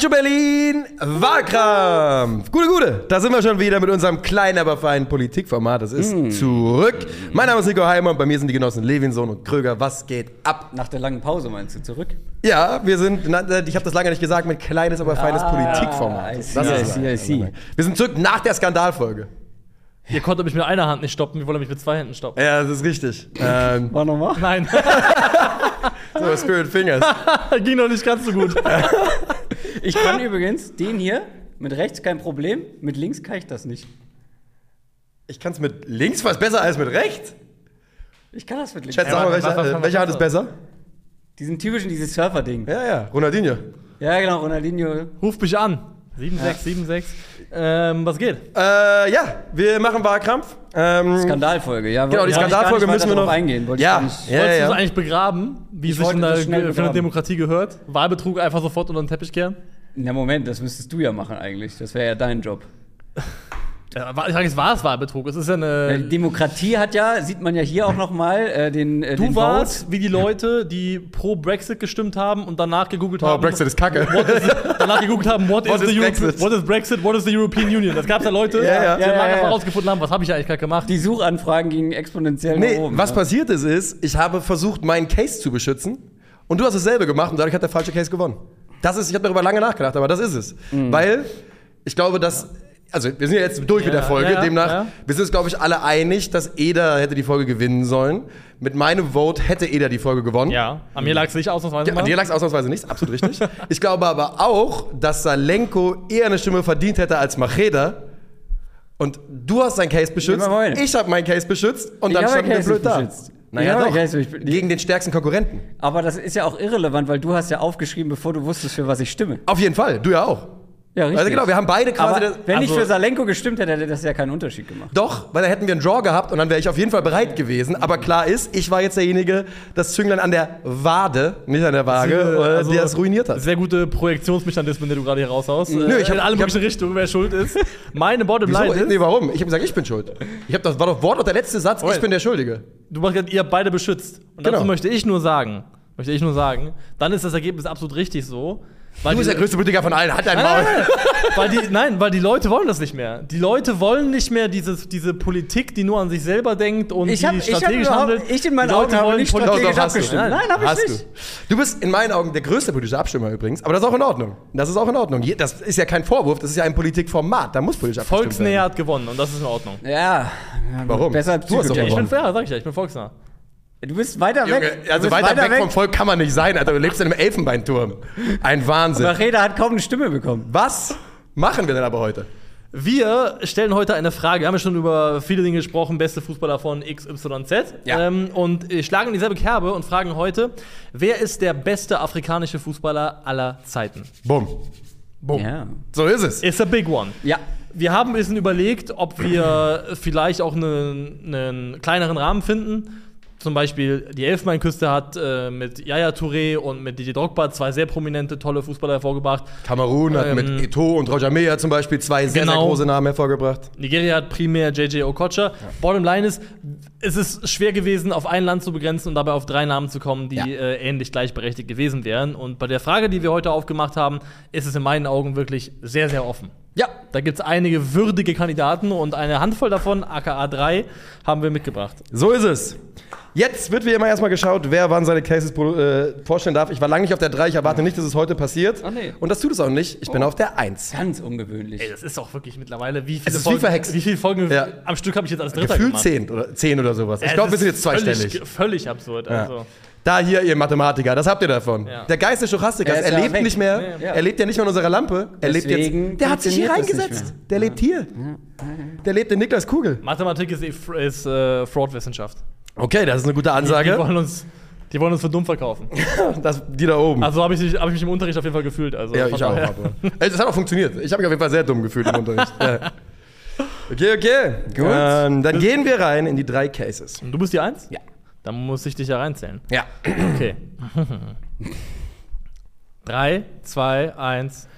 Calcio Berlin, Wahlkampf. Gute, gute. Da sind wir schon wieder mit unserem kleinen, aber feinen Politikformat. Das ist Mm. zurück. Mein Name ist Nico Heimer und bei mir sind die Genossen Levinson und Kröger. Was geht ab? Nach der langen Pause meinst du zurück? Ja, wir sind, na, ich habe das lange nicht gesagt, mit kleines, aber feines Politikformat. I see, Das I ist see, I see. Wir sind zurück nach der Skandalfolge. Ihr konntet mich mit einer Hand nicht stoppen, wir wollen mich mit zwei Händen stoppen. Ja, das ist richtig. Ähm, War nochmal? Nein, so, Spirit Fingers. ging noch nicht ganz so gut. Ich kann übrigens den hier mit rechts kein Problem, mit links kann ich das nicht. Ich kann es mit links was besser als mit rechts. Ich kann das mit links. Schätze Ja, auch mal, was- welche, was- äh, was- welche Hand ist besser? Diesen typischen, dieses Surfer-Ding. Ja, ja, Ronaldinho. Ja, genau, Ronaldinho. Ruf mich an. 76, 76. Ähm, was geht? Äh, ja, wir machen Wahlkampf. Ähm, Skandalfolge, ja. Genau, die ich gar Skandalfolge müssen wir noch eingehen. Wollte ich Ja, nicht. ja, Wolltest du es ja. eigentlich begraben, wie es sich in der, für eine. Demokratie gehört? Wahlbetrug einfach sofort unter den Teppich kehren? Na Moment, das müsstest du ja machen eigentlich. Das wäre ja dein Job. Ja, war- ich sage, es war es Wahlbetrug. Es ist ja eine. die Demokratie hat ja, sieht man ja hier auch nochmal, äh, den, äh, Du den warst wie die Leute, die pro Brexit gestimmt haben und danach gegoogelt Oh, haben. Brexit ist kacke. What is, danach gegoogelt haben, what, What is, is the Europe- Brexit? what is Brexit, what is the European Union. Das gab es ja Leute, Ja, ja. die Ja, danach ja, ja. erstmal rausgefunden haben, was habe ich eigentlich gerade gemacht. Die Suchanfragen gingen exponentiell Nee, nach oben. was ja. passiert ist, ist, ich habe versucht, meinen Case zu beschützen und du hast dasselbe gemacht und dadurch hat der falsche Case gewonnen. Das ist, ich habe darüber lange nachgedacht, aber das ist es. Mhm. Weil ich glaube, dass, also wir sind ja jetzt durch mit Ja, der Folge, ja, demnach, ja. wir sind uns, glaube ich, alle einig, dass Eder hätte die Folge gewinnen sollen. Mit meinem Vote hätte Eder die Folge gewonnen. Ja, an mir lag es nicht ausnahmsweise Ja, an dir lag es ausnahmsweise nicht, absolut richtig. ich glaube aber auch, dass Salenko eher eine Stimme verdient hätte als Macheda. Und du hast deinen Case beschützt, ich habe meinen Case beschützt und Ich dann standen wir blöd da. Naja, habe doch. nicht- Gegen den stärksten Konkurrenten. Aber das ist ja auch irrelevant, weil du hast ja aufgeschrieben, bevor du wusstest, für was ich stimme. Auf jeden Fall, du ja auch. Ja, richtig. Also genau, wir haben beide quasi. Aber das- wenn ich also- für Salenko gestimmt hätte, hätte das ja keinen Unterschied gemacht. doch, weil dann hätten wir einen Draw gehabt und dann wäre ich auf jeden Fall bereit gewesen. Aber klar ist, ich war jetzt derjenige, das Zünglein an der Wade, nicht an der Waage, äh, Also, der es ruiniert hat. Sehr gute Projektionsmechanismen, die du gerade hier raushaust. Nö, ich hab- in alle ich möglichen Richtungen, wer schuld ist. Meine? Bottomline ist, Nee, warum? Ich habe gesagt, ich bin schuld. Ich hab das war doch Wort der letzte Satz, ich Moment. bin der Schuldige. du gesagt, ihr habt beide beschützt. Und dazu Genau. möchte ich nur sagen, möchte ich nur sagen, dann ist das Ergebnis absolut richtig so. Weil Du bist die- der größte Politiker von allen, hat dein Maul. nein, weil die, nein, weil die Leute wollen das nicht mehr. Die Leute wollen nicht mehr dieses, diese Politik, die nur an sich selber denkt und Ich hab- die ich hab strategisch handelt. ich in meinen Die Leute Augen habe wollen nicht Politik- strategisch Doch, doch, abgestimmt. Nein, Nein, habe Hast ich nicht. Du. du bist in meinen Augen der größte politische Abstimmer übrigens, aber das ist auch in Ordnung. Das ist auch in Ordnung. Das ist ja kein Vorwurf, das ist ja ein Politikformat, da muss politisch abgestimmt Volksnäher werden. hat gewonnen und das ist in Ordnung. Ja. ja Warum? Besser als Du hast doch Psychoterror. Ich bin gewonnen. fair, sag ich ja, ich bin volksnah. Du bist weiter Junge, weg. Du also bist weiter, weg, vom Volk kann man nicht sein, Alter. Du lebst in einem Elfenbeinturm. Ein Wahnsinn. Reda hat kaum eine Stimme bekommen. Was machen wir denn aber heute? Wir stellen heute eine Frage. Wir haben ja schon über viele Dinge gesprochen, beste Fußballer von XYZ. Ja. Ähm, und äh, schlagen in dieselbe Kerbe und fragen heute, wer ist der beste afrikanische Fußballer aller Zeiten? Bumm. Boom. Ja. So ist es. Ist a big one. Ja. Wir haben ein bisschen überlegt, ob wir vielleicht auch einen, einen kleineren Rahmen finden. Zum Beispiel die Elfenbeinküste hat äh, mit Yaya Touré und mit Didier Drogba zwei sehr prominente, tolle Fußballer hervorgebracht. Kamerun hat Ähm, mit Eto'o und Roger Mea zum Beispiel zwei sehr, sehr Genau. große Namen hervorgebracht. Nigeria hat primär JJ Okocha. Bottom line ist, es ist schwer gewesen, auf ein Land zu begrenzen und dabei auf drei Namen zu kommen, die Ja. äh, ähnlich gleichberechtigt gewesen wären. Und bei der Frage, die wir heute aufgemacht haben, ist es in meinen Augen wirklich sehr, sehr offen. Ja. Da gibt es einige würdige Kandidaten und eine Handvoll davon, aka drei, haben wir mitgebracht. So ist es. Jetzt wird wie immer erstmal geschaut, wer wann seine Cases äh, vorstellen darf. Ich war lange nicht auf der 3, ich erwarte nicht, dass es heute passiert. Ah, nee. Und das tut es auch nicht. Ich bin auf der 1. Ganz ungewöhnlich. Ey, das ist auch wirklich mittlerweile, wie viele ist wie Folgen, verhext. wie viele Folgen Ja. am Stück habe ich jetzt als Dritter Gefühlt gemacht? 10 oder, 10 oder sowas. Ich glaube, wir sind jetzt zweistellig. Völlig, völlig absurd. Also. Da hier, ihr Mathematiker, das habt ihr davon. Ja. Der Geist des Stochastikers, Er ist er ja lebt weg. nicht mehr, Nee. Ja. er lebt ja nicht mehr in unserer Lampe, er lebt jetzt, der hat sich hier reingesetzt, der lebt hier. Der lebt in Niklas Kugel. Mathematik ist, eh- ist äh, Fraud-Wissenschaft. Okay, das ist eine gute Die, die, Ansage. wollen uns, die wollen uns für dumm verkaufen. Das, die da oben. Also habe ich, mich- hab ich mich im Unterricht auf jeden Fall gefühlt. Also ja, ich auch. Aber. Es hat auch funktioniert. Ich habe mich auf jeden Fall sehr dumm gefühlt im Unterricht. Ja. Okay, okay. Gut. Ähm, dann gehen wir rein in die drei Cases. Und du bist die Eins? Ja. Dann muss ich dich ja reinzählen. Ja. Okay. Drei, zwei, eins.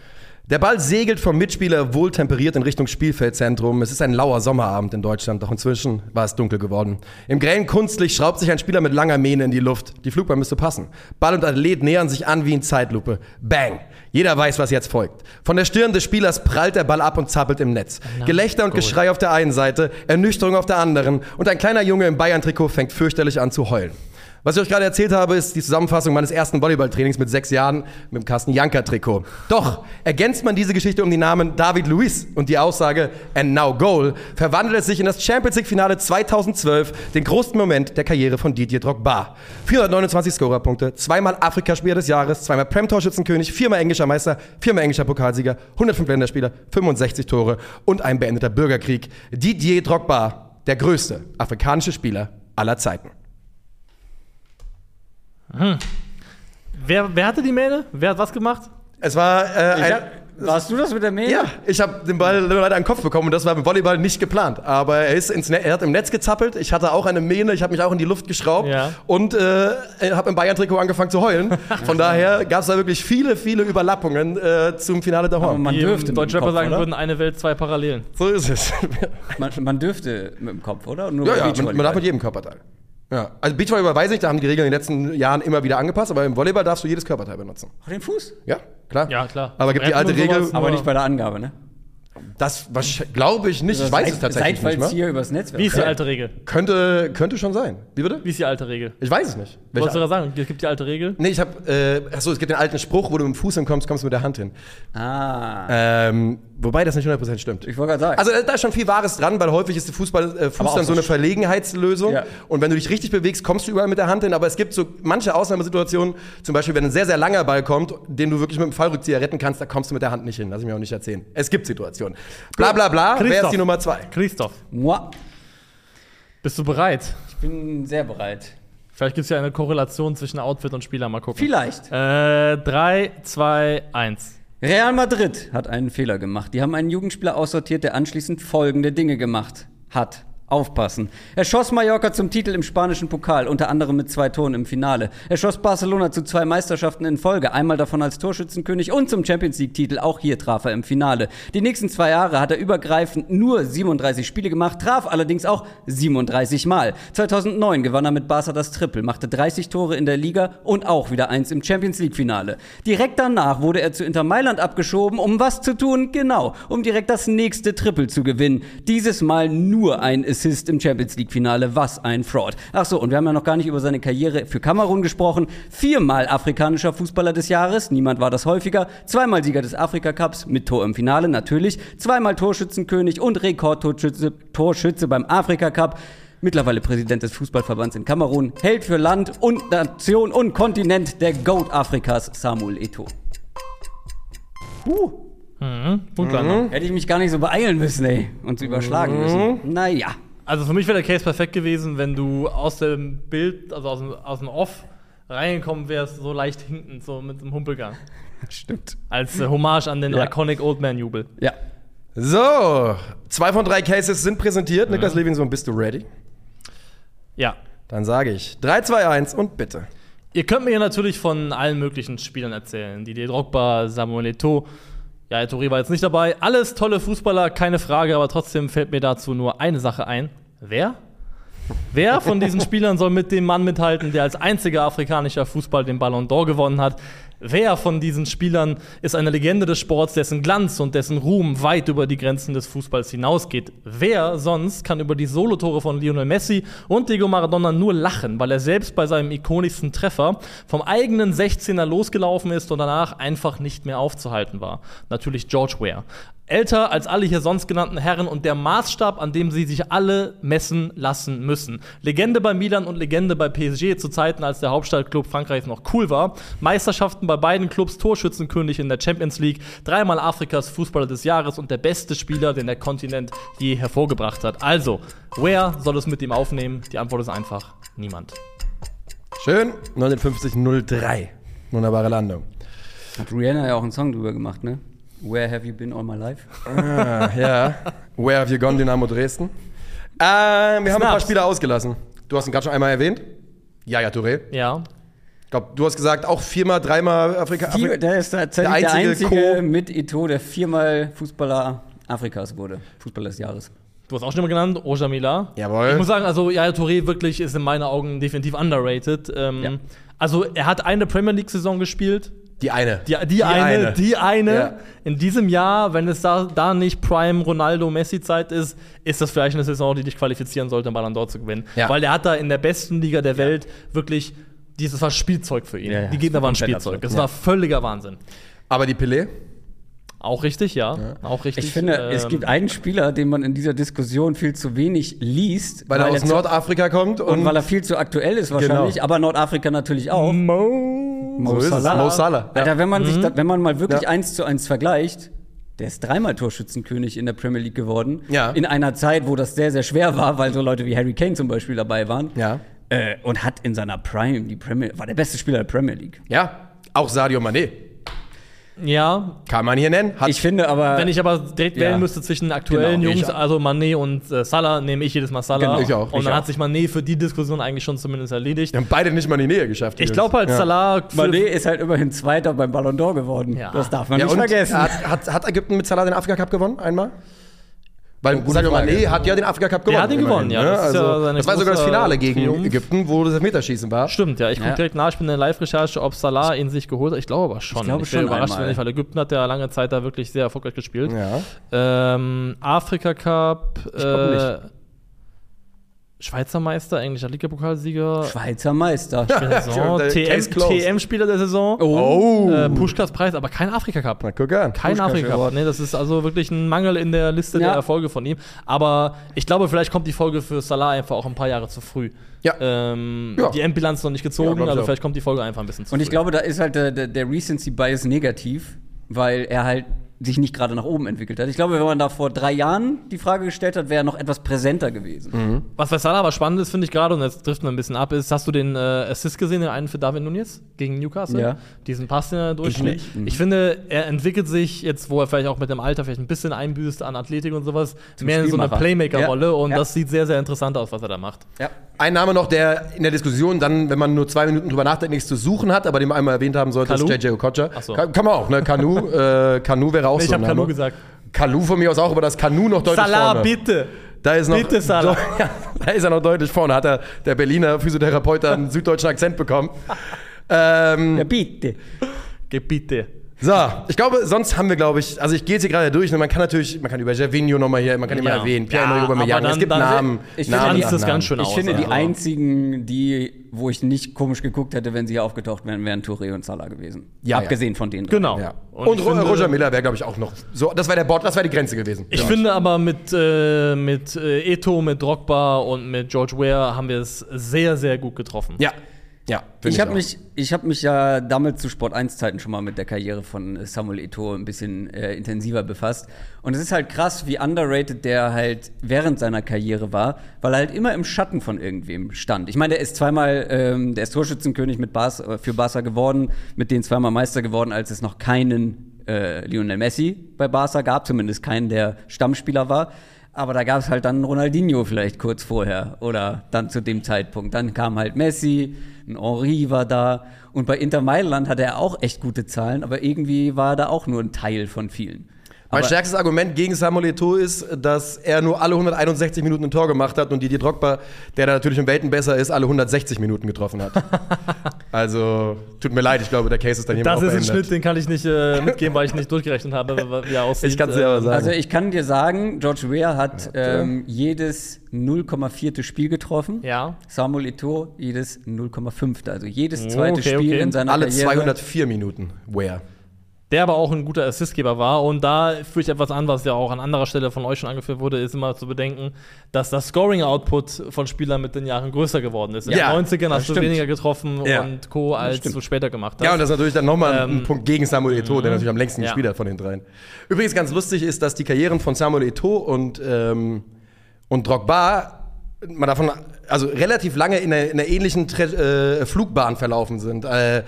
Der Ball segelt vom Mitspieler wohltemperiert in Richtung Spielfeldzentrum. Es ist ein lauer Sommerabend in Deutschland, doch inzwischen war es dunkel geworden. Im grellen Kunstlicht schraubt sich ein Spieler mit langer Mähne in die Luft. Die Flugbahn müsste passen. Ball und Athlet nähern sich an wie in Zeitlupe. Bang! Jeder weiß, was jetzt folgt. Von der Stirn des Spielers prallt der Ball ab und zappelt im Netz. Gelächter und Geschrei auf der einen Seite, Ernüchterung auf der anderen und ein kleiner Junge im Bayern-Trikot fängt fürchterlich an zu heulen. Was ich euch gerade erzählt habe, ist die Zusammenfassung meines ersten Volleyballtrainings mit sechs Jahren mit dem Carsten Janker-Trikot. Doch ergänzt man diese Geschichte um die Namen David Luiz und die Aussage And now goal, verwandelt es sich in das Champions League-Finale 2012, den größten Moment der Karriere von Didier Drogba. 429 Scorerpunkte, zweimal Afrikaspieler des Jahres, zweimal Prem-Torschützenkönig, viermal englischer Meister, viermal englischer Pokalsieger, 105 Länderspieler, 65 Tore und ein beendeter Bürgerkrieg. Didier Drogba, der größte afrikanische Spieler aller Zeiten. Wer, wer hatte die Mähne? Wer hat was gemacht? Es war äh, ein, hab, warst du das mit der Mail? Ja, ich habe den Ball leider an den Kopf bekommen und das war beim Volleyball nicht geplant. Aber er, ist ins ne er hat im Netz gezappelt, ich hatte auch eine Mähne, ich habe mich auch in die Luft geschraubt Ja. und äh, habe im Bayern-Trikot angefangen zu heulen. Von daher gab es da wirklich viele, viele Überlappungen äh, zum Finale der Horn. man dürfte im mit dem Deutschrapper Kopf, sagen oder? würden, eine Welt, zwei Parallelen. So ist es. Man, man dürfte mit dem Kopf, oder? Nur ja, ja, man, man darf mit jedem Körperteil. Ja. Also Beachvolleyball weiß ich, da haben die Regeln in den letzten Jahren immer wieder angepasst, aber im Volleyball darfst du jedes Körperteil benutzen. Auch den Fuß? Ja, klar. Ja, klar. Aber gibt die alte Regel, sowas, Aber nicht bei der Angabe, ne? das glaube ich nicht, ich weiß es tatsächlich nicht mal. hier übers Netzwerk. Wie ist die alte Regel? Könnte, könnte schon sein. Wie bitte? Wie ist die alte Regel? Ich weiß es nicht. Wolltest du Welche? da sagen? Es gibt die alte Regel. Nee, ich habe, äh, achso, es gibt den alten Spruch, wo du mit dem Fuß hinkommst, kommst du mit der Hand hin. Ah. Ähm, wobei das nicht 100% stimmt. Ich wollte gerade sagen. Also da ist schon viel Wahres dran, weil häufig ist der Fußball, äh, Fuß dann so eine Verlegenheitslösung. Ja. Und wenn du dich richtig bewegst, kommst du überall mit der Hand hin. Aber es gibt so manche Ausnahmesituationen, zum Beispiel, wenn ein sehr, sehr langer Ball kommt, den du wirklich mit dem Fallrückzieher retten kannst, da kommst du mit der Hand nicht hin. Lass ich mir auch nicht erzählen. Es gibt Situationen. Bla bla bla, wer Christoph. ist die Nummer zwei? Christoph, Moi. bist du bereit? Ich bin sehr bereit. Vielleicht gibt es ja eine Korrelation zwischen Outfit und Spieler. Mal gucken. Vielleicht. Äh, 3, 2, 1. Real Madrid hat einen Fehler gemacht. Die haben einen Jugendspieler aussortiert, der anschließend folgende Dinge gemacht hat. Aufpassen. Er schoss Mallorca zum Titel im spanischen Pokal, unter anderem mit zwei Toren im Finale. Er schoss Barcelona zu zwei Meisterschaften in Folge, einmal davon als Torschützenkönig und zum Champions League-Titel. Auch hier traf er im Finale. Die nächsten zwei Jahre hat er übergreifend nur 37 Spiele gemacht, traf allerdings auch 37 Mal. 2009 gewann er mit Barca das Triple, machte 30 Tore in der Liga und auch wieder eins im Champions League-Finale. Direkt danach wurde er zu Inter Mailand abgeschoben, um was zu tun? Genau, um direkt das nächste Triple zu gewinnen. Dieses Mal nur ein Assist im Champions League-Finale. Was ein Fraud. Ach so, und wir haben ja noch gar nicht über seine Karriere für Kamerun gesprochen. Viermal afrikanischer Fußballer des Jahres, niemand war das häufiger. Zweimal Sieger des Afrika-Cups mit Tor im Finale, natürlich. Zweimal Torschützenkönig und Rekordtorschütze Torschütze beim Afrika-Cup. Mittlerweile Präsident des Fußballverbands in Kamerun, Held für Land und Nation und Kontinent der Goat Afrikas, Samuel Eto'o. Uh, Mhm. Punktlandung. hätte ich mich gar nicht so beeilen müssen, ey, und so überschlagen müssen. Naja. Also für mich wäre der Case perfekt gewesen, wenn du aus dem Bild, also aus dem, aus dem Off, reingekommen wärst, so leicht hinten, so mit einem Humpelgang. Stimmt. Als äh, Hommage an den Ja. Iconic Old Man Jubel. Ja. So, zwei von drei Cases sind präsentiert. Niklas Levinson, bist du ready? Ja. Dann sage ich 3, 2, 1 und bitte. Ihr könnt mir ja natürlich von allen möglichen Spielern erzählen. Didier Drogba, Samuel Eto'o. Ja, Touré war jetzt nicht dabei. Alles tolle Fußballer, keine Frage, aber trotzdem fällt mir dazu nur eine Sache ein. Wer? Wer von diesen Spielern soll mit dem Mann mithalten, der als einziger afrikanischer Fußball den Ballon d'Or gewonnen hat? Wer von diesen Spielern ist eine Legende des Sports, dessen Glanz und dessen Ruhm weit über die Grenzen des Fußballs hinausgeht? Wer sonst kann über die Solotore von Lionel Messi und Diego Maradona nur lachen, weil er selbst bei seinem ikonischsten Treffer vom eigenen 16er losgelaufen ist und danach einfach nicht mehr aufzuhalten war? Natürlich George Ware. Älter als alle hier sonst genannten Herren und der Maßstab, an dem sie sich alle messen lassen müssen. Legende bei Milan und Legende bei PSG zu Zeiten, als der Hauptstadtclub Frankreichs noch cool war. Meisterschaften bei beiden Clubs, Torschützenkönig in der Champions League, dreimal Afrikas Fußballer des Jahres und der beste Spieler, den der Kontinent je hervorgebracht hat. Also, wer soll es mit ihm aufnehmen? Die Antwort ist einfach niemand. Schön, 5903. Wunderbare Landung. Hat Rihanna ja auch einen Song drüber gemacht, ne? Where have you been all my life? Ah, ja. Where have you gone, Dynamo Dresden? Ähm, wir haben ein paar Snaps. Spieler ausgelassen. Du hast ihn gerade schon einmal erwähnt. Jaja Touré. Ja. glaube, du hast gesagt, auch viermal, dreimal Afrika. Vier, der ist tatsächlich Der der einzige einzige, Co- mit Ito, der viermal Fußballer Afrikas wurde. Fußballer des Jahres. Du hast auch schon mal genannt, Ojamila. Jawohl. Ich muss sagen, also Yaya Touré wirklich ist in meinen Augen definitiv underrated. Ähm, Ja. Also er hat eine Premier League-Saison gespielt. Die eine. Die, die, eine, eine. die eine. Ja. In diesem Jahr, wenn es da, da nicht Prime Ronaldo Messi Zeit ist, ist das vielleicht eine Saison, die dich qualifizieren sollte, um Ballon d'Or zu gewinnen. Ja. Weil der hat da in der besten Liga der Welt wirklich dieses war Spielzeug für ihn. Ja, ja, die Gegner waren Spielzeug. absurd. Das Ja. war völliger Wahnsinn. Aber die Pelé? Auch richtig, ja. Auch richtig. Ich finde, es ähm, gibt einen Spieler, den man in dieser Diskussion viel zu wenig liest. Weil, er aus zu- Nordafrika kommt und, und weil er viel zu aktuell ist wahrscheinlich, Genau. aber Nordafrika natürlich auch. Mo. So ist es. Salah. Mo Salah. Alter, wenn man sich, Mhm. da, wenn man mal wirklich Ja. eins zu eins vergleicht, der ist dreimal Torschützenkönig in der Premier League geworden. Ja. In einer Zeit, wo das sehr, sehr schwer war, weil so Leute wie Harry Kane zum Beispiel dabei waren. Ja. Äh, und hat in seiner Prime die Premier, war der beste Spieler der Premier League. Ja, auch Sadio Mané. Ja, Kann man hier nennen. Hat Ich finde aber. wenn ich aber direkt Ja. wählen müsste zwischen den aktuellen Genau, Jungs, also Mané und äh, Salah, nehme ich jedes Mal Salah. Genau, ich auch, Und ich dann auch. hat sich Mané für die Diskussion eigentlich schon zumindest erledigt. die haben beide nicht mal in die Nähe geschafft. Ich glaube halt, ja. Salah. Mané ist halt immerhin Zweiter beim Ballon d'Or geworden. Ja. Das darf man Ja, nicht und vergessen. Hat, hat, hat Ägypten mit Salah den Afrika Cup gewonnen? Einmal? Weil gute Sadio. Mané hat ja den Afrika Cup gewonnen. Der hat ihn immerhin, gewonnen, ja. ne? Das Also, ja seine das war sogar das Finale gegen Triumph. Ägypten, wo das Elfmeterschießen war. Stimmt, ja. Ich gucke Ja. direkt nach. Ich bin in der Live-Recherche, ob Salah ihn sich geholt hat. Ich glaube aber schon. Ich glaube wäre schon überrascht, einmal. wenn nicht, weil Ägypten hat ja lange Zeit da wirklich sehr erfolgreich gespielt. Ja. Ähm, Afrika Cup, glaub äh, Schweizer Meister, englischer Ligapokalsieger, Schweizer Meister. Saison, Der TM. TM-Spieler der Saison, Oh. äh, Pushkas-Preis, aber kein Afrika Cup. Na, guck an. Kein Puschkas Afrika Cup. Award. Nee, das ist also wirklich ein Mangel in der Liste Ja. der Erfolge von ihm. Aber ich glaube, vielleicht kommt die Folge für Salah einfach auch ein paar Jahre zu früh. Ja. Ähm, Ja. Die Endbilanz noch nicht Ja, gezogen, ich also vielleicht kommt die Folge einfach ein bisschen zu Und früh. ich glaube, da ist halt der, der, der Recency Bias negativ, weil er halt sich nicht gerade nach oben entwickelt hat. Ich glaube, wenn man da vor drei Jahren die Frage gestellt hat, wäre er noch etwas präsenter gewesen. Was bei Salah aber spannend ist, finde ich gerade, und jetzt trifft man ein bisschen ab, ist, hast du den äh, Assist gesehen, den einen für David Nunez gegen Newcastle? Ja. Diesen Pass, den er durchschlägt. nicht. Ich, finde, er entwickelt sich jetzt, wo er vielleicht auch mit dem Alter vielleicht ein bisschen einbüßt an Athletik und sowas, mehr in so eine. Playmaker-Rolle Ja. und Ja. das sieht sehr, sehr interessant aus, was er da macht. Ja. Ein Name noch, der in der Diskussion dann, wenn man nur zwei Minuten drüber nachdenkt, nichts zu suchen hat, aber den man einmal erwähnt haben sollte, Kalu? ist JJ Okocha. Ach so. Kann, kann man auch, ne? Kanu, äh, Kanu wäre auch Nee, ich so habe ein Kanu Name. gesagt. Kalu von mir aus auch, aber das Kanu noch deutlich Salah, vorne. bitte! Da ist noch, Bitte, Salah. Ja, da ist er noch deutlich vorne. Hat er, der Berliner Physiotherapeut einen süddeutschen Akzent bekommen. Ähm, Ja, bitte. Geh bitte. So, ich glaube, sonst haben wir, glaube ich, also ich gehe jetzt hier gerade durch und man kann natürlich, man kann über Gervinho nochmal hier, man kann immer Ja. erwähnen, Ja, Pierre-Emerick Aubameyang, aber es dann- gibt dann- Namen, ich Namen, finde, Tanzt nach es Namen. ganz schön Ich aus. finde, die also. einzigen, die, wo ich nicht komisch geguckt hätte, wenn sie hier aufgetaucht wären, wären Touré und Salah gewesen. Ja, Abgesehen von denen. drei. Genau. Ja. Und Und, ich Ro- finde- Roger Miller wäre, glaube ich, auch noch so, das wäre der Bord, das wäre die Grenze gewesen. Ich Ja. finde aber mit, äh, mit äh, Eto, mit Drogba und mit George Ware haben wir es sehr, sehr gut getroffen. Ja, ja. finde Ich habe mich, ich hab mich ja damals zu Sport 1 Zeiten schon mal mit der Karriere von äh, Samuel Eto'o ein bisschen äh, intensiver befasst. Und es ist halt krass, wie underrated der halt während seiner Karriere war, weil er halt immer im Schatten von irgendwem stand. Ich meine, der ist zweimal, ähm, der ist Torschützenkönig mit Barca, äh, für Barca geworden, mit denen zweimal Meister geworden, als es noch keinen äh, Lionel Messi bei Barca gab, zumindest keinen, der Stammspieler war. Aber da gab es halt dann Ronaldinho vielleicht kurz vorher oder dann zu dem Zeitpunkt. Dann kam halt Messi, ein Henri war da. Und bei Inter Mailand hatte er auch echt gute Zahlen, aber irgendwie war er da auch nur ein Teil von vielen. Mein stärkstes Argument gegen Samuel Eto'o ist, dass er nur alle 161 Minuten ein Tor gemacht hat und Didier Drogba, der da natürlich im Welten besser ist, alle 160 Minuten getroffen hat. also, tut mir leid, ich glaube, der Case ist dann hier Das auch ist ein. Schnitt, den kann ich nicht äh, mitgeben, weil ich nicht durchgerechnet habe, wie er aussieht. Ich kann's dir aber sagen. Also ich kann dir sagen, George Weah hat ähm, jedes 0,4. Spiel getroffen. Ja. Samuel Eto'o jedes 0,5. Also jedes zweite okay, Spiel okay. in seiner Alle Karriere. 204 Minuten. Where? Der aber auch ein guter Assistgeber war. Und da führe ich etwas an, was ja auch an anderer Stelle von euch schon angeführt wurde, ist immer zu bedenken, dass das Scoring-Output von Spielern mit den Jahren größer geworden ist. In Ja, den 90ern das hast du stimmt. weniger getroffen Ja. und Co. als du später gemacht hast. Ja, und das ist natürlich dann nochmal ein Ähm, Punkt gegen Samuel Eto'o, der natürlich am längsten Ja. gespielt hat von den dreien. Übrigens ganz lustig ist, dass die Karrieren von Samuel Eto'o und, ähm, und Drogba mal davon, also relativ lange in einer, in einer ähnlichen Tre äh, Flugbahn verlaufen sind. Äh,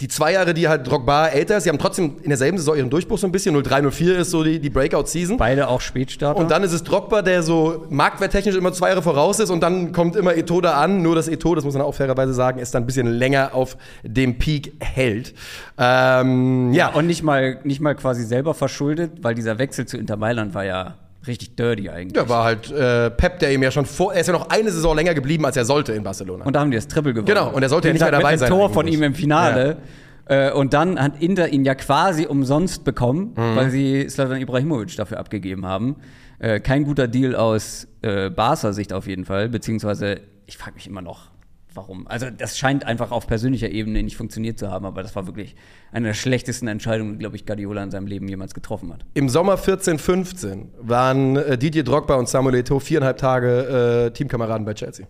die zwei Jahre, die halt Drogba älter ist, sie haben trotzdem in derselben Saison ihren Durchbruch so ein bisschen. 03-04 ist so die, die Breakout-Season. Beide auch Spätstarter. Und dann ist es Drogba, der so marktwerttechnisch immer zwei Jahre voraus ist und dann kommt immer Eto da an. Nur dass Eto, das muss man auch fairerweise sagen, ist dann ein bisschen länger auf dem Peak hält. Ähm, ja. und nicht mal, nicht mal quasi selber verschuldet, weil dieser Wechsel zu Inter Mailand war ja richtig dirty eigentlich. Ja, war halt äh, Pep, der ihm ja schon vor, er ist ja noch eine Saison länger geblieben, als er sollte in Barcelona. Und da haben die das Triple gewonnen. Genau, und er sollte ja nicht mehr dabei mit sein Tor eigentlich. von ihm im Finale. Äh, Und dann hat Inter ihn ja quasi umsonst bekommen, Mhm. weil sie Slatan Ibrahimovic dafür abgegeben haben. Äh, kein guter Deal aus äh, Barca Sicht auf jeden Fall, beziehungsweise ich frage mich immer noch, warum. Also das scheint einfach auf persönlicher Ebene nicht funktioniert zu haben, aber das war wirklich eine der schlechtesten Entscheidungen, die, glaube ich, Guardiola in seinem Leben jemals getroffen hat. Im Sommer 14, 15 waren äh, Didier Drogba und Samuel Eto'o viereinhalb Tage äh, Teamkameraden bei Chelsea.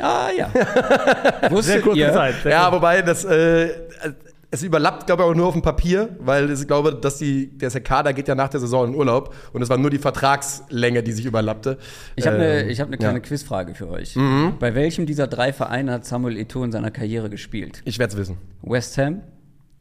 Ah ja. Wusstet Sehr kurze ihr, Zeit. Sehr Ja, wobei das äh, es überlappt, glaube ich, auch nur auf dem Papier, weil ich glaube, dass die, der Kader geht ja nach der Saison in Urlaub und es war nur die Vertragslänge, die sich überlappte. Ich habe eine Ähm, ich hab ne kleine ja. Mhm. Quizfrage für euch. Bei welchem dieser drei Vereine hat Samuel Eto'o in seiner Karriere gespielt? Ich werde es wissen. West Ham,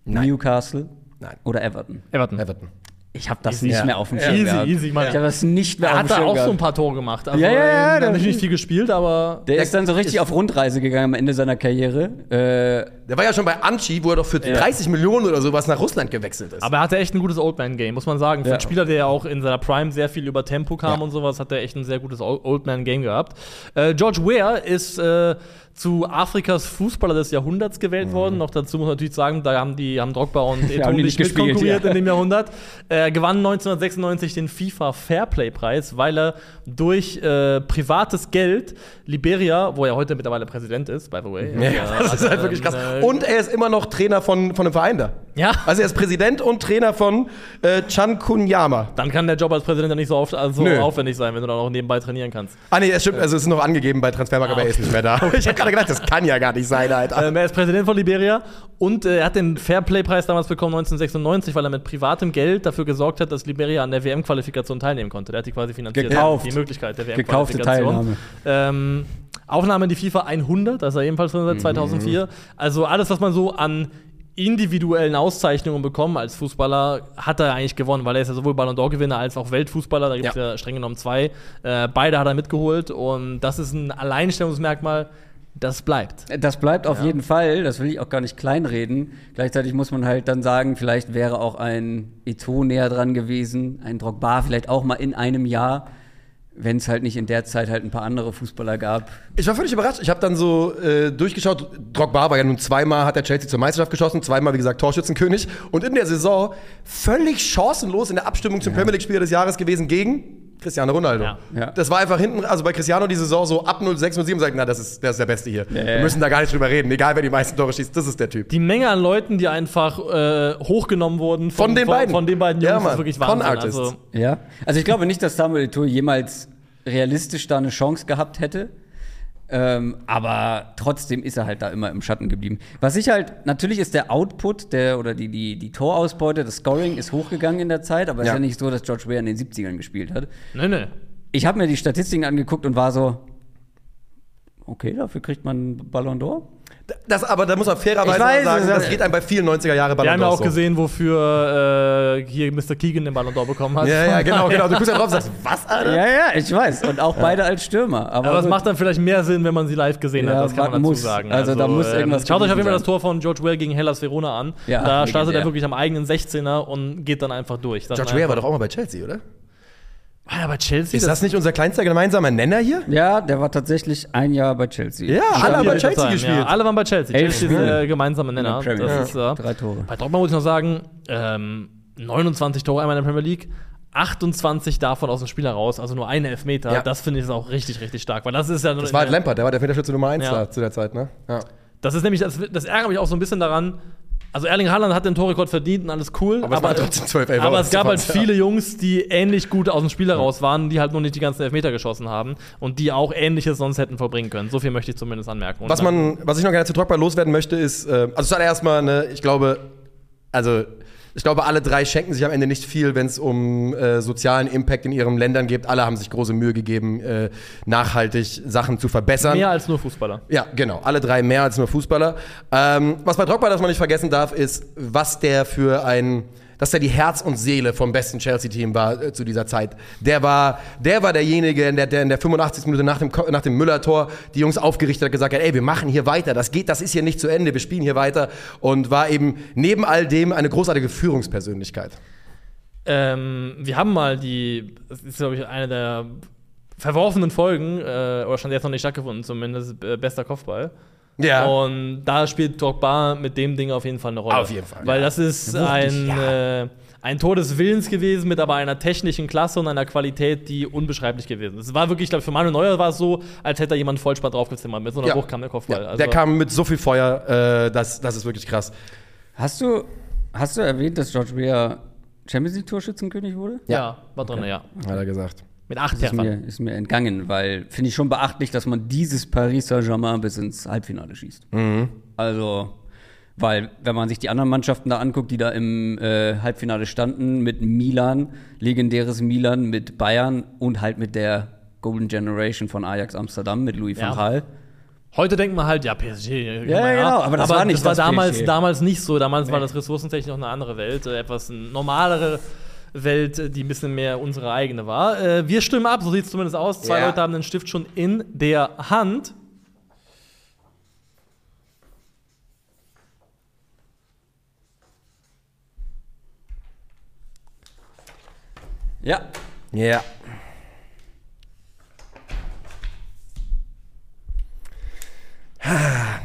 Newcastle Nein. oder Everton? Everton. Everton. Ich habe das Easy. nicht Ja. mehr auf dem Ja. Schirm Easy, gehabt. easy. Ich habe das nicht mehr Er auf hat dem da Schirm auch so ein gehabt. paar Tore gemacht. Also, Ja, ja, ja, er hat der- natürlich nicht viel gespielt, aber. Der ist dann so richtig auf Rundreise gegangen am Ende seiner Karriere. Äh, Der war ja schon bei Anchi, wo er doch für 30 Millionen oder sowas nach Russland gewechselt ist. Aber er hatte echt ein gutes Oldman-Game, muss man sagen. Für Ja. einen Spieler, der ja auch in seiner Prime sehr viel über Tempo kam Ja. und sowas, hat er echt ein sehr gutes Ol- Oldman-Game gehabt. Äh, George Weah ist äh, zu Afrikas Fußballer des Jahrhunderts gewählt Mhm. worden. Noch dazu muss man natürlich sagen, da haben die haben Drogba und Eto'o nicht nicht gespielt, mitkonkurriert ja. in dem Jahrhundert. Er gewann 1996 den FIFA Fairplay-Preis, weil er durch äh, privates Geld Liberia, wo er heute mittlerweile Präsident ist, by the way. ja, äh, das ist halt wirklich krass. äh, Und er ist immer noch Trainer von, von einem Verein da. Ja. Also er ist Präsident und Trainer von äh, Chan Kunyama. Dann kann der Job als Präsident ja nicht so, oft, also aufwendig sein, wenn du dann auch nebenbei trainieren kannst. Ah nee, es stimmt, also es ist noch angegeben bei Transfermarkt, aber er ist nicht mehr da. Ich habe gerade gedacht, das kann ja gar nicht sein, Alter. Ähm, er ist Präsident von Liberia und äh, er hat den Fairplay-Preis damals bekommen 1996, weil er mit privatem Geld dafür gesorgt hat, dass Liberia an der WM-Qualifikation teilnehmen konnte. Der hat die quasi finanziert. Gekauft. Die Möglichkeit der WM-Qualifikation. Ähm, Aufnahme in die FIFA 100, das ist er ebenfalls drin seit 2004. Also alles, was man so an individuellen Auszeichnungen bekommen als Fußballer, hat er eigentlich gewonnen, weil er ist ja sowohl Ballon d'Or-Gewinner als auch Weltfußballer. Da gibt es ja. Ja. streng genommen zwei. Äh, beide hat er mitgeholt und das ist ein Alleinstellungsmerkmal, das bleibt. Das bleibt auf jeden Fall, das will ich auch gar nicht kleinreden. Gleichzeitig muss man halt dann sagen, vielleicht wäre auch ein Eto'o näher dran gewesen, ein Drogba vielleicht auch mal in einem Jahr, wenn es halt nicht in der Zeit halt ein paar andere Fußballer gab. Ich war völlig überrascht. Ich habe dann so äh, durchgeschaut. Drogba war ja nun zweimal, hat der Chelsea zur Meisterschaft geschossen, zweimal, wie gesagt, Torschützenkönig. Und in der Saison völlig chancenlos in der Abstimmung zum Premier League-Spieler des Jahres gewesen gegen Cristiano Ronaldo. Ja. Ja. Das war einfach hinten, also bei Cristiano die Saison so ab 06, 07 sagt, na, das ist, der ist der Beste hier. Ja, Wir ja. müssen da gar nicht drüber reden. Egal, wer die meisten Tore schießt, das ist der Typ. Die Menge an Leuten, die einfach äh, hochgenommen wurden Von den beiden. Von, den beiden Ja, Jungs, Mann. ist wirklich Wahnsinn. Artists. Also, Ja. Also ich glaube nicht, dass Samuel Eto'o jemals realistisch da eine Chance gehabt hätte. Ähm, aber trotzdem ist er halt da immer im Schatten geblieben. Was ich halt, natürlich ist der Output der, oder die, die, die Torausbeute, das Scoring ist hochgegangen in der Zeit, aber es Ja. ist ja nicht so, dass George Weah in den 70ern gespielt hat. nee, nee. Ich habe mir die Statistiken angeguckt und war so, okay, dafür kriegt man Ballon d'Or. Das, aber da muss man fairerweise Ich weiß, sagen, das- das geht einem bei vielen 90er Jahre Wir Ballon haben ja auch so. gesehen, wofür äh, hier Mr. Keegan den Ballon d'Or bekommen hat. Ja, ja, genau, genau. Du guckst ja drauf und sagst, was, Alter? Ja, ja, ich weiß. Und auch beide als Stürmer. Aber, Aber es macht dann vielleicht mehr Sinn, wenn man sie live gesehen Ja, hat. Das kann man dazu muss. sagen. Also da muss irgendwas Schaut euch auf jeden Fall das Tor von George Weah gegen Hellas Verona an. Ja, da startet er wirklich am eigenen 16er und geht dann einfach durch. Das George Weah war doch auch mal bei Chelsea, oder? War er bei Chelsea? Ist das nicht unser kleinster gemeinsamer Nenner hier? Ja, der war tatsächlich ein Jahr bei Chelsea. Ja, alle haben bei Chelsea gespielt. Ja, alle waren bei Chelsea. Elf Chelsea ist der gemeinsame Nenner. Premier Das League. ist, äh, Drei Tore. Bei Dortmund muss ich noch sagen, ähm, 29 Tore einmal in der Premier League, 28 davon aus dem Spiel heraus, also nur eine Elfmeter. Ja. Das finde ich ist auch richtig, richtig stark, weil das ist ja Das war halt Lampard, der war der Federschütze Nummer 1 Ja. da zu der Zeit, ne? Ja. Das ist nämlich, das, das ärgert mich auch so ein bisschen daran. Also Erling Haaland hat den Torrekord verdient und alles cool. Aber es waren trotzdem 12 Elfer Aber es gab halt viele Jungs, die ähnlich gut aus dem Spiel heraus waren, die halt nur nicht die ganzen Elfmeter geschossen haben und die auch ähnliches sonst hätten vollbringen können. So viel möchte ich zumindest anmerken. Und Was, man, was ich noch gerne zu Drogba loswerden möchte, ist, äh, also zuallererst mal, ne, ich glaube, also Ich glaube, alle drei schenken sich am Ende nicht viel, wenn es um äh, sozialen Impact in ihren Ländern geht. Alle haben sich große Mühe gegeben, äh, nachhaltig Sachen zu verbessern. Mehr als nur Fußballer. Ja, genau. Alle drei mehr als nur Fußballer. Ähm, was bei Drogba, das man nicht vergessen darf, ist, was der für ein dass er die Herz und Seele vom besten Chelsea-Team war äh, zu dieser Zeit. Der war, der war derjenige, der, der in der 85. Minute nach dem, nach dem Müller-Tor die Jungs aufgerichtet hat, gesagt hat, ey, wir machen hier weiter, das geht, das ist hier nicht zu Ende, wir spielen hier weiter und war eben neben all dem eine großartige Führungspersönlichkeit. Ähm, wir haben mal die, das ist glaube ich eine der verworfenen Folgen, äh, oder schon jetzt noch nicht stattgefunden, zumindest äh, bester Kopfball. Ja. Und da spielt Drogba mit dem Ding auf jeden Fall eine Rolle. Auf jeden Fall, Weil ja. das ist Wuchtig, ein, ja. äh, ein Tor des Willens gewesen, mit aber einer technischen Klasse und einer Qualität, die unbeschreiblich gewesen ist. Es war wirklich, ich glaube, für Manuel Neuer war es so, als hätte da jemand Vollspar draufgezimmert. Mit so einer Ja. Wucht kam der Kopfball. Ja, Also, der kam mit so viel Feuer, äh, das, das ist wirklich krass. Hast du, hast du erwähnt, dass George Weah Champions League Torschützenkönig wurde? ja. war drin, ja. Hat er gesagt. Mit acht Das ist mir, ist mir entgangen, weil finde ich schon beachtlich, dass man dieses Paris Saint-Germain bis ins Halbfinale schießt. Also, weil, wenn man sich die anderen Mannschaften da anguckt, die da im äh, Halbfinale standen, mit Milan, legendäres Milan, mit Bayern und halt mit der Golden Generation von Ajax Amsterdam, mit Louis van Ja. Gaal. Heute denkt man halt, ja, PSG. Ja, genau, aber das war nicht war das damals, PSG. damals nicht so. Damals war das ressourcentechnisch noch eine andere Welt, äh, etwas normalere Welt, die ein bisschen mehr unsere eigene war. Äh, wir stimmen ab, so sieht es zumindest aus. Zwei Ja. Leute haben den Stift schon in der Hand. Ja. Ja.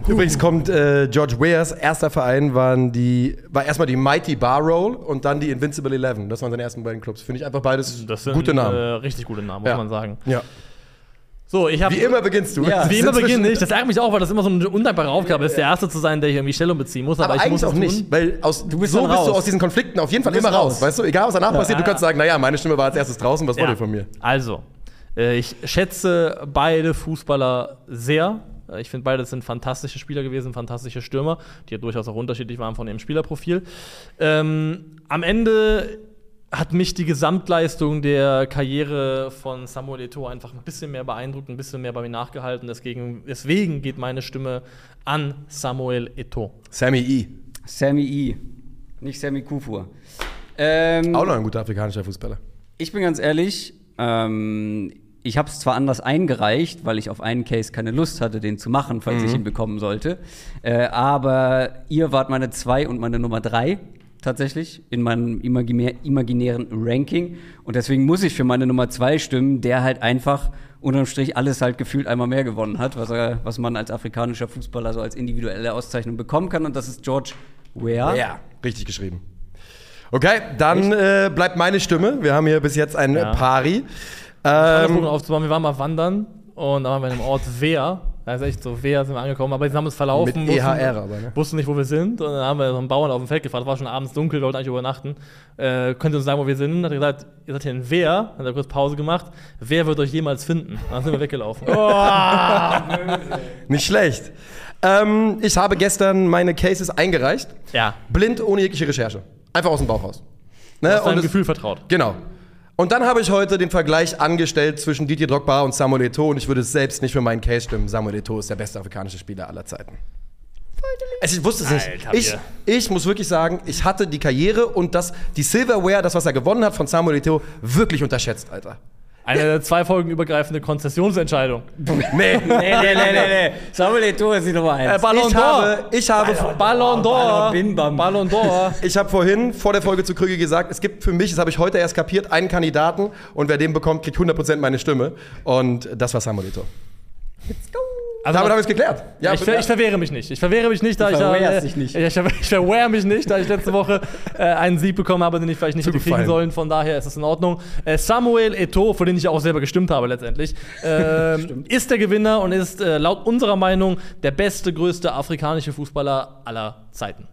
Übrigens kommt äh, George Weahs erster Verein waren die, war erstmal die Mighty Bar Roll und dann die Invincible Eleven. Das waren seine ersten beiden Clubs. Finde ich einfach beides sind gute Namen. Äh, richtig gute Namen, muss Ja. man sagen. ja. So, ich habe. Wie immer beginnst du. Ja. Das Wie immer beginne ich. Das ärgert mich auch, weil das immer so eine undankbare Aufgabe ist, der Erste zu sein, der hier irgendwie Stellung beziehen muss. Aber, Aber ich muss eigentlich auch nicht, tun. weil aus, Du bist so bist du aus diesen Konflikten auf jeden Fall immer raus. raus. Weißt du, egal was danach passiert, du Ja. kannst sagen, naja, meine Stimme war als erstes draußen, was wollt ihr von mir? Also, äh, ich schätze beide Fußballer sehr. Äh, Ich finde, beide sind fantastische Spieler gewesen, fantastische Stürmer, die ja durchaus auch unterschiedlich waren von ihrem Spielerprofil. Ähm, am Ende hat mich die Gesamtleistung der Karriere von Samuel Eto'o einfach ein bisschen mehr beeindruckt, ein bisschen mehr bei mir nachgehalten. Deswegen, deswegen geht meine Stimme an Samuel Eto'o. Sammy E. Sammy E. Nicht Sammy Kufur. Ähm, Auch noch ein guter afrikanischer Fußballer. Ich bin ganz ehrlich, ähm, ich habe es zwar anders eingereicht, weil ich auf einen Case keine Lust hatte, den zu machen, falls ich ihn bekommen sollte. Äh, aber ihr wart meine zwei und meine Nummer drei tatsächlich in meinem imaginär, imaginären Ranking. Und deswegen muss ich für meine Nummer zwei stimmen, der halt einfach unterm Strich alles halt gefühlt einmal mehr gewonnen hat, was, er, was man als afrikanischer Fußballer so als individuelle Auszeichnung bekommen kann. Und das ist George Weah. Ja, richtig geschrieben. Okay, dann äh, bleibt meine Stimme. Wir haben hier bis jetzt ein Ja. Pari. Ähm, aufzubauen. Wir waren mal wandern und da waren wir in einem Ort Wehr. Da ist echt so Wehr sind wir angekommen, aber jetzt haben wir uns verlaufen. Mit wussten- EHR aber, ne? Wussten nicht, wo wir sind. Und dann haben wir so einen Bauern auf dem Feld gefragt. Es war schon abends dunkel, wir wollten eigentlich übernachten. Äh, könnt ihr uns sagen, wo wir sind? Hat er gesagt, ihr seid hier in Wehr. Hat er kurz Pause gemacht. Wer wird euch jemals finden? Dann sind wir weggelaufen. nicht schlecht. Ähm, ich habe gestern meine Cases eingereicht. ja. Blind, ohne jegliche Recherche. Einfach aus dem Bauch raus. Ne? Hast deinem Gefühl vertraut. Genau. Und dann habe ich heute den Vergleich angestellt zwischen Didier Drogba und Samuel Eto'o und ich würde selbst nicht für meinen Case stimmen. Samuel Eto'o ist der beste afrikanische Spieler aller Zeiten. Es, ich wusste es nicht. Ich, ich muss wirklich sagen, ich hatte die Karriere und das, die Silverware, das, was er gewonnen hat von Samuel Eto'o, wirklich unterschätzt, Alter. Eine zwei Folgen übergreifende Konzessionsentscheidung. Nee. Nee, nee, nee, nee, nee. Samuel Eto'o ist die Nummer eins. Äh, Ballon Ich d'Or. habe, ich habe, Ballon d'Or. Ballon d'Or. ich habe vorhin vor der Folge zu Krüge gesagt, es gibt für mich, das habe ich heute erst kapiert, einen Kandidaten und wer den bekommt, kriegt 100% meine Stimme. Und das war Samuel Eto'o. Also Damit habe ich es geklärt. Ja, ich, ver ich verwehre mich nicht. Ich verwehre mich nicht, da Du ich äh, dich nicht. Ich, ver ich verwehre mich nicht, da ich letzte Woche äh, einen Sieg bekommen habe, den ich vielleicht nicht hätte kriegen sollen. Von daher ist es in Ordnung. Äh, Samuel Eto'o, für den ich auch selber gestimmt habe letztendlich, ähm, ist der Gewinner und ist äh, laut unserer Meinung der beste, größte afrikanische Fußballer aller Zeiten.